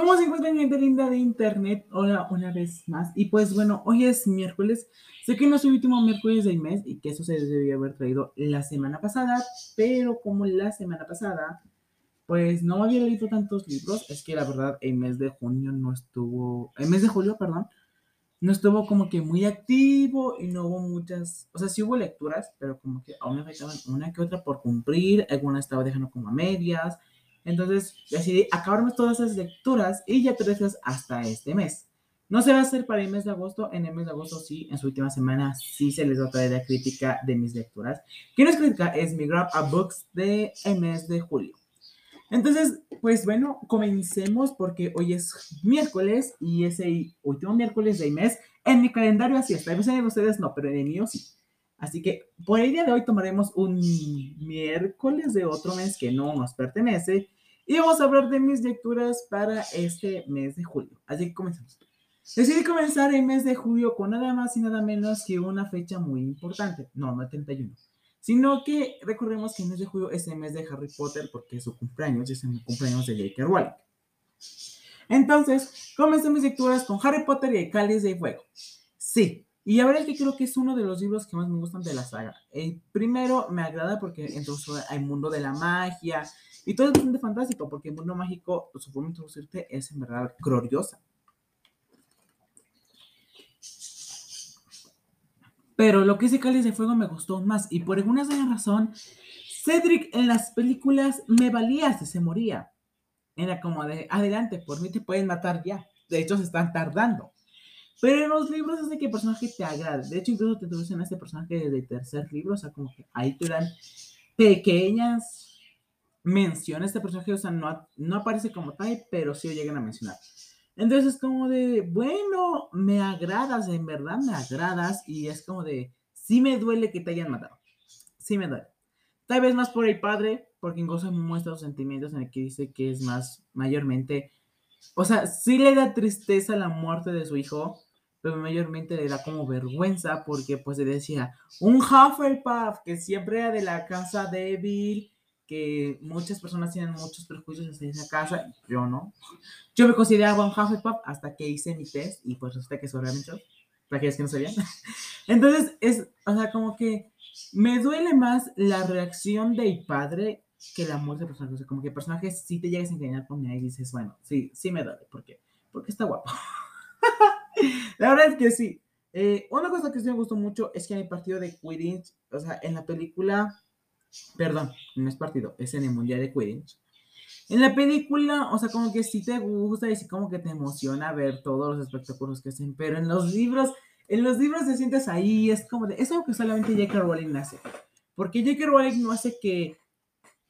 ¿Cómo se encuentran gente linda de internet? Hola una vez más. Y pues bueno, hoy es miércoles. Sé que no es el último miércoles del mes y que eso se debía haber traído la semana pasada, pero como la semana pasada, pues no había leído tantos libros, es que la verdad el mes de junio no estuvo, el mes de julio, perdón, no estuvo como que muy activo y no hubo muchas, o sea, sí hubo lecturas, pero como que aún me faltaban una que otra por cumplir, algunas estaba dejando como a medias entonces decidí acabarme todas esas lecturas y ya te hasta este mes. No se va a hacer para el mes de agosto. En el mes de agosto sí, en su última semana sí se les va a traer la crítica de mis lecturas. ¿Qué no es crítica? Es mi Grab a Books de el mes de julio. Entonces, pues bueno, comencemos porque hoy es miércoles y es el último miércoles del mes. En mi calendario así está. En de ustedes no, pero en el mío sí. Así que por el día de hoy tomaremos un miércoles de otro mes que no nos pertenece y vamos a hablar de mis lecturas para este mes de julio. Así que comenzamos. Decidí comenzar el mes de julio con nada más y nada menos que una fecha muy importante. No, no el 31. Sino que recordemos que el mes de julio es el mes de Harry Potter porque es su cumpleaños es el cumpleaños de J.K. Rowling. Entonces, comencé mis lecturas con Harry Potter y el Cáliz de Fuego. Sí, y la verdad es que creo que es uno de los libros que más me gustan de la saga. El primero me agrada porque entonces hay mundo de la magia y todo es bastante fantástico porque el mundo mágico, su forma de introducirte es en verdad gloriosa. Pero lo que es Cáliz de Fuego me gustó más y por alguna razón, Cedric en las películas me valía si se moría. Era como de, adelante, por mí te pueden matar ya. De hecho, se están tardando. Pero en los libros es de que el personaje te agrade. De hecho, incluso te introducen a este personaje desde el tercer libro. O sea, como que ahí te dan pequeñas menciones de este personaje. O sea, no, no aparece como tal, pero sí lo llegan a mencionar. Entonces es como de, bueno, me agradas, en verdad me agradas. Y es como de, sí me duele que te hayan matado. Sí me duele. Tal vez más por el padre, porque incluso muestra los sentimientos en el que dice que es más mayormente o sea, sí le da tristeza la muerte de su hijo, pero mayormente le da como vergüenza porque pues le decía, un Hufflepuff que siempre era de la casa débil, que muchas personas tienen muchos prejuicios hacia esa casa, yo no. Yo me consideraba un Hufflepuff hasta que hice mi test y pues resulta que eso realmente, para aquellos que no sabían. Entonces, es, o sea, como que me duele más la reacción del padre que la muerte del personaje. O sea, como que el personaje sí te llegas a engañar con él y dices, bueno, sí, sí me duele. ¿Por qué? Porque está guapo. La verdad es que sí. Eh, una cosa que sí me gustó mucho es que en el partido de Quidditch, o sea, en la película, perdón, no es partido, es en el Mundial de Quidditch. En la película, o sea, como que sí te gusta y sí como que te emociona ver todos los espectáculos que hacen, pero en los libros, en los libros te sientes ahí, es como de, es algo que solamente J.K. Rowling hace. Porque J.K. Rowling no hace que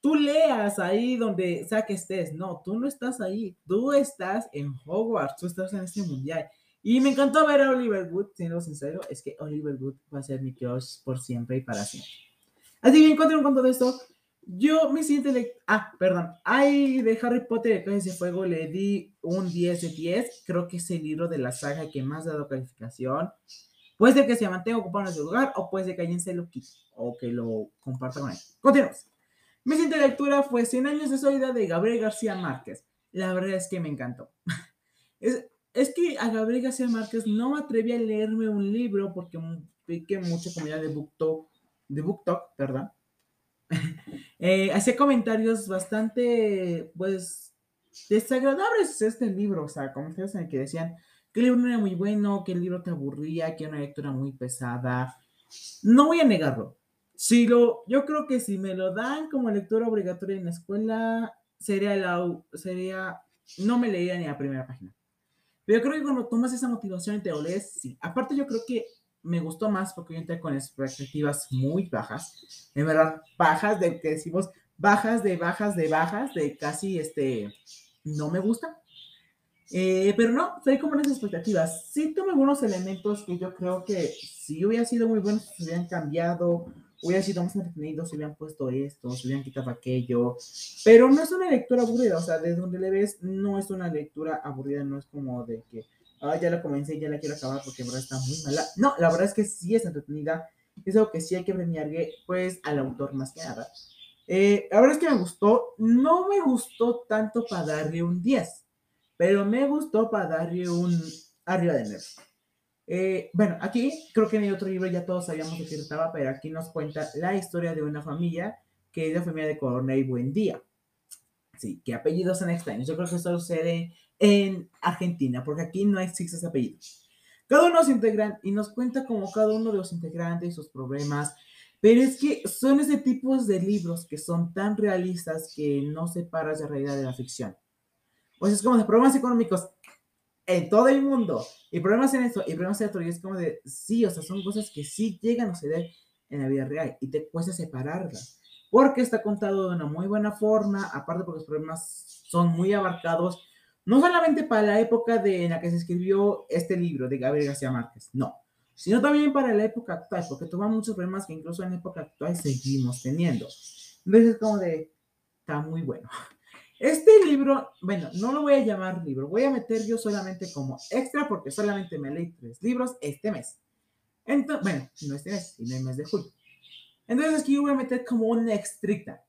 tú leas ahí donde sea que estés, no, tú no estás ahí, tú estás en Hogwarts, tú estás en este mundial. Y me encantó ver a Oliver Wood, siendo sincero, es que Oliver Wood va a ser mi crush por siempre y para siempre. Así que en cuanto de esto, yo me siento... Ah, perdón. Ay, de Harry Potter de de Fuego le di un 10 de 10. Creo que es el libro de la saga que más ha dado calificación. Puede ser que se mantenga ocupado en ese lugar o puede ser que alguien se lo quite o que lo comparta con él. Continuamos. Mi siguiente lectura fue 100 años de soledad de Gabriel García Márquez. La verdad es que me encantó. Es, es que a Gabriel García Márquez no me atreví a leerme un libro porque que mucha comunidad de BookTok, de BookTok, perdón. eh, hacía comentarios bastante, pues, desagradables este libro, o sea, comentarios en el que decían que el libro no era muy bueno, que el libro te aburría, que era una lectura muy pesada. No voy a negarlo. Si lo, yo creo que si me lo dan como lectura obligatoria en la escuela, sería la, sería, no me leería ni la primera página. Pero yo creo que cuando tomas esa motivación y te lo lees, sí. Aparte, yo creo que me gustó más porque yo entré con expectativas muy bajas. En verdad, bajas de que decimos bajas de bajas de bajas, de casi este, no me gusta. Eh, pero no, soy como unas expectativas. Sí tomé algunos elementos que yo creo que si hubiera sido muy buenos, se hubieran cambiado hubiera sido más entretenido si hubieran puesto esto, si hubieran quitado aquello, pero no es una lectura aburrida, o sea, desde donde le ves, no es una lectura aburrida, no es como de que, ah, ya la comencé y ya la quiero acabar porque en verdad está muy mala. No, la verdad es que sí es entretenida, es algo que sí hay que premiarle, pues, al autor más que nada. Eh, la verdad es que me gustó, no me gustó tanto para darle un 10, pero me gustó para darle un arriba de nueve. Eh, bueno, aquí creo que en el otro libro ya todos sabíamos de qué trataba, pero aquí nos cuenta la historia de una familia que es la familia de Coronel Buendía. Sí, que apellidos son extraños. Yo creo que eso sucede en Argentina, porque aquí no existen apellidos. Cada uno se integran y nos cuenta como cada uno de los integrantes y sus problemas, pero es que son ese tipo de libros que son tan realistas que no separas la realidad de la ficción. Pues es como de problemas económicos en todo el mundo y problemas en esto y problemas en otro y es como de, sí, o sea, son cosas que sí llegan a suceder en la vida real y te cuesta separarlas porque está contado de una muy buena forma, aparte porque los problemas son muy abarcados no solamente para la época de, en la que se escribió este libro de Gabriel García Márquez, no, sino también para la época actual, porque toma muchos problemas que incluso en la época actual seguimos teniendo. Entonces es como de, está muy bueno. Este libro, bueno, no lo voy a llamar libro, voy a meter yo solamente como extra porque solamente me leí tres libros este mes. Entonces, bueno, no este mes, sino el mes de julio. Entonces aquí voy a meter como una extrita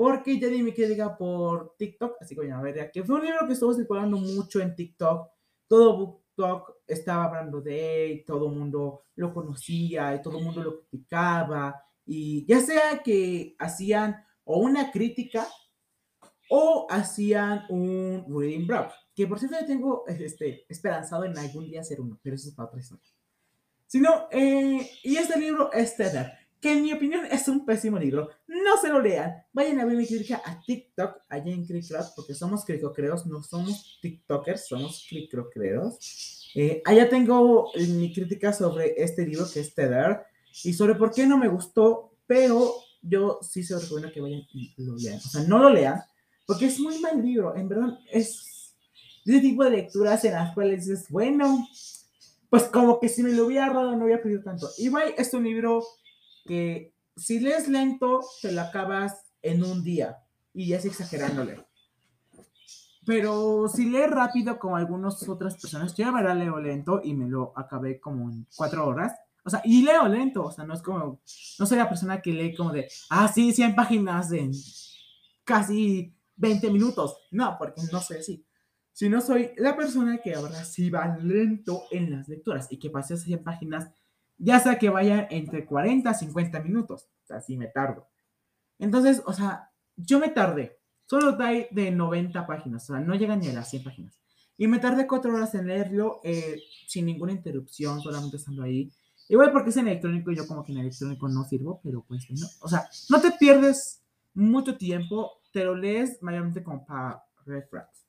porque ya di mi crítica por TikTok, así que voy a ver, que fue un libro que estuvo circulando mucho en TikTok, todo BookTok estaba hablando de él, todo el mundo lo conocía y todo el mundo lo criticaba, y ya sea que hacían o una crítica o hacían un reading blog, que por cierto yo tengo este, esperanzado en algún día hacer uno, pero eso es para otra historia. Si no, eh, y este libro es Tether que en mi opinión es un pésimo libro. No se lo lean. Vayan a ver mi crítica a TikTok, allá en Cricrot, porque somos cricocreos, no somos TikTokers, somos cricocreos. Eh, allá tengo mi crítica sobre este libro que es Tether y sobre por qué no me gustó, pero yo sí se recomiendo que vayan y lo lean. O sea, no lo lean, porque es muy mal libro. En verdad, es ese tipo de lecturas en las cuales dices, bueno, pues como que si me lo hubiera ahorrado no hubiera perdido tanto. Igual es un libro que si lees lento, te lo acabas en un día y es exagerándole. Pero si lees rápido, como algunas otras personas, yo la verdad leo lento y me lo acabé como en cuatro horas. O sea, y leo lento, o sea, no es como, no soy la persona que lee como de, ah, sí, 100 páginas en casi 20 minutos. No, porque no soy así. Sino soy la persona que ahora sí va lento en las lecturas y que pase 100 páginas ya sea que vaya entre 40 a 50 minutos, o sea, si me tardo. Entonces, o sea, yo me tardé, solo trae de 90 páginas, o sea, no llega ni a las 100 páginas. Y me tardé 4 horas en leerlo eh, sin ninguna interrupción, solamente estando ahí. Igual porque es en electrónico y yo como que en electrónico no sirvo, pero pues no. O sea, no te pierdes mucho tiempo, te lo lees mayormente como para refrags.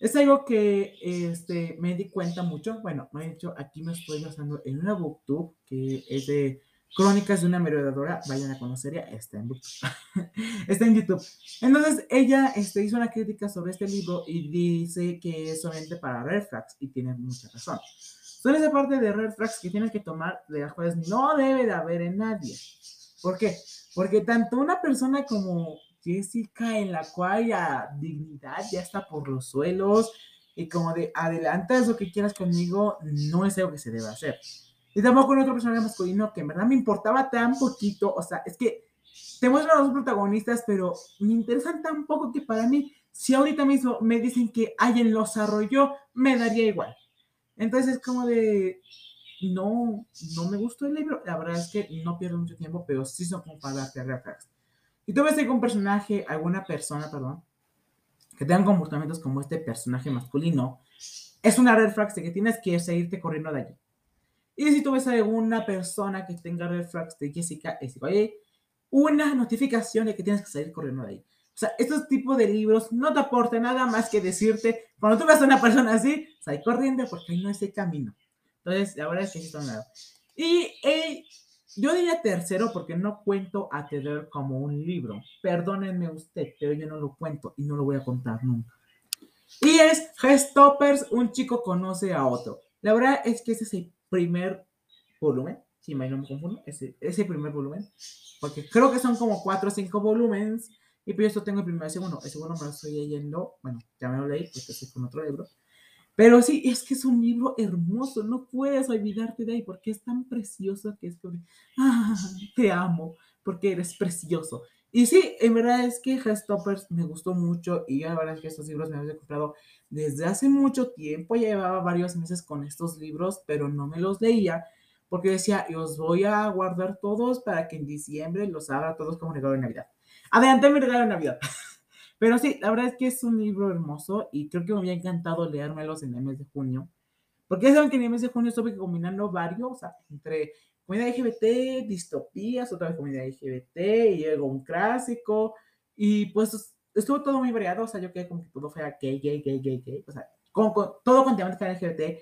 Es algo que este, me di cuenta mucho. Bueno, me he dicho, aquí me estoy basando en una booktube que es de Crónicas de una merodeadora. Vayan a conocerla, está en BookTube. está en YouTube. Entonces, ella este, hizo una crítica sobre este libro y dice que es solamente para red flags y tiene mucha razón. Son esa parte de red flags que tienes que tomar de las cuales no debe de haber en nadie. ¿Por qué? Porque tanto una persona como Jessica, en la cual la dignidad ya está por los suelos y como de adelantas lo que quieras conmigo, no es algo que se debe hacer. Y tampoco en otro personaje masculino que en verdad me importaba tan poquito, o sea, es que te muestran a los protagonistas, pero me interesan tan poco que para mí, si ahorita mismo me dicen que alguien los arrolló, me daría igual. Entonces es como de, no, no me gustó el libro, la verdad es que no pierdo mucho tiempo, pero sí son como para darte y tú ves un personaje, alguna persona, perdón, que tenga comportamientos como este personaje masculino, es una red flag de que tienes que seguirte corriendo de allí. Y si tú ves a alguna persona que tenga red flags de Jessica, es igual, una notificación de que tienes que salir corriendo de ahí. O sea, estos tipos de libros no te aportan nada más que decirte, cuando tú ves a una persona así, sal corriendo porque ahí no es el camino. Entonces, la verdad es que sí son. Y hey, yo diría tercero porque no cuento a Tether como un libro. Perdónenme usted, pero yo no lo cuento y no lo voy a contar nunca. Y es Stoppers, un chico conoce a otro. La verdad es que ese es el primer volumen, si no me confundo, ese, ese primer volumen, porque creo que son como cuatro o cinco volúmenes, y por eso tengo el primer y el segundo. El segundo me lo estoy leyendo, bueno, ya me lo leí porque estoy con otro libro. Pero sí, es que es un libro hermoso, no puedes olvidarte de ahí porque es tan precioso que es como, ah, te amo, porque eres precioso. Y sí, en verdad es que Stoppers me gustó mucho y la verdad es que estos libros me había comprado desde hace mucho tiempo, ya llevaba varios meses con estos libros, pero no me los leía porque decía, los voy a guardar todos para que en diciembre los abra todos como regalo de Navidad. Adelante mi regalo de Navidad. Pero sí, la verdad es que es un libro hermoso y creo que me había encantado leérmelos en el mes de junio. Porque ya saben que en el mes de junio estuve combinando varios, o sea, entre comunidad LGBT, distopías, otra vez comunidad LGBT, y luego un clásico, y pues estuvo todo muy variado, o sea, yo quedé como que todo fue gay, gay, gay, gay, gay, o sea, con, con, todo con temática LGBT,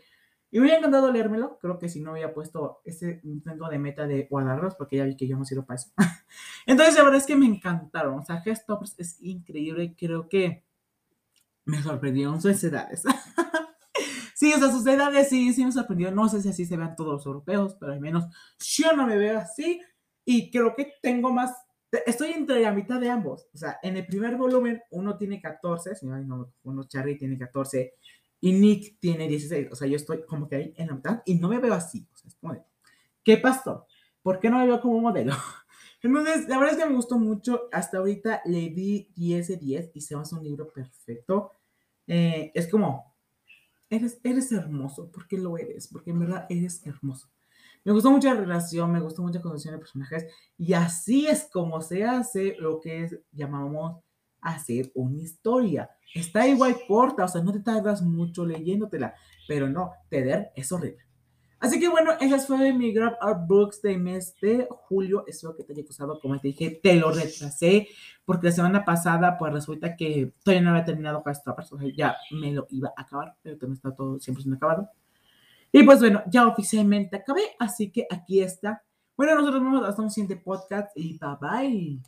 y me hubiera encantado leérmelo, creo que si no hubiera puesto ese intento de meta de guardarlos, porque ya vi que yo no sirvo para eso. Entonces, la verdad es que me encantaron, o sea, Gestops es increíble, creo que me sorprendieron sus edades. Sí, o sea, sus edades sí, sí me sorprendió. No sé si así se vean todos los europeos, pero al menos yo no me veo así. Y creo que tengo más. Estoy entre la mitad de ambos. O sea, en el primer volumen uno tiene 14, si no, uno Charlie tiene 14 y Nick tiene 16. O sea, yo estoy como que ahí en la mitad y no me veo así. O sea, es como de, ¿qué pasó? ¿Por qué no me veo como modelo? Entonces, la verdad es que me gustó mucho. Hasta ahorita le di 10 de 10 y se va a hacer un libro perfecto. Eh, es como eres, eres hermoso, porque lo eres, porque en verdad eres hermoso. Me gustó mucho la relación, me gustó mucho la condición de personajes, y así es como se hace lo que es, llamamos hacer una historia. Está igual corta, o sea, no te tardas mucho leyéndotela, pero no, tener es horrible. Así que bueno, esas fueron mi Grab Art Books de mes de julio. Espero que te haya gustado. Como te dije, te lo retrasé porque la semana pasada, pues resulta que todavía no había terminado con esta persona. ya me lo iba a acabar, pero también está todo siempre sin acabado. Y pues bueno, ya oficialmente acabé, así que aquí está. Bueno, nosotros nos vemos hasta un siguiente podcast y bye bye.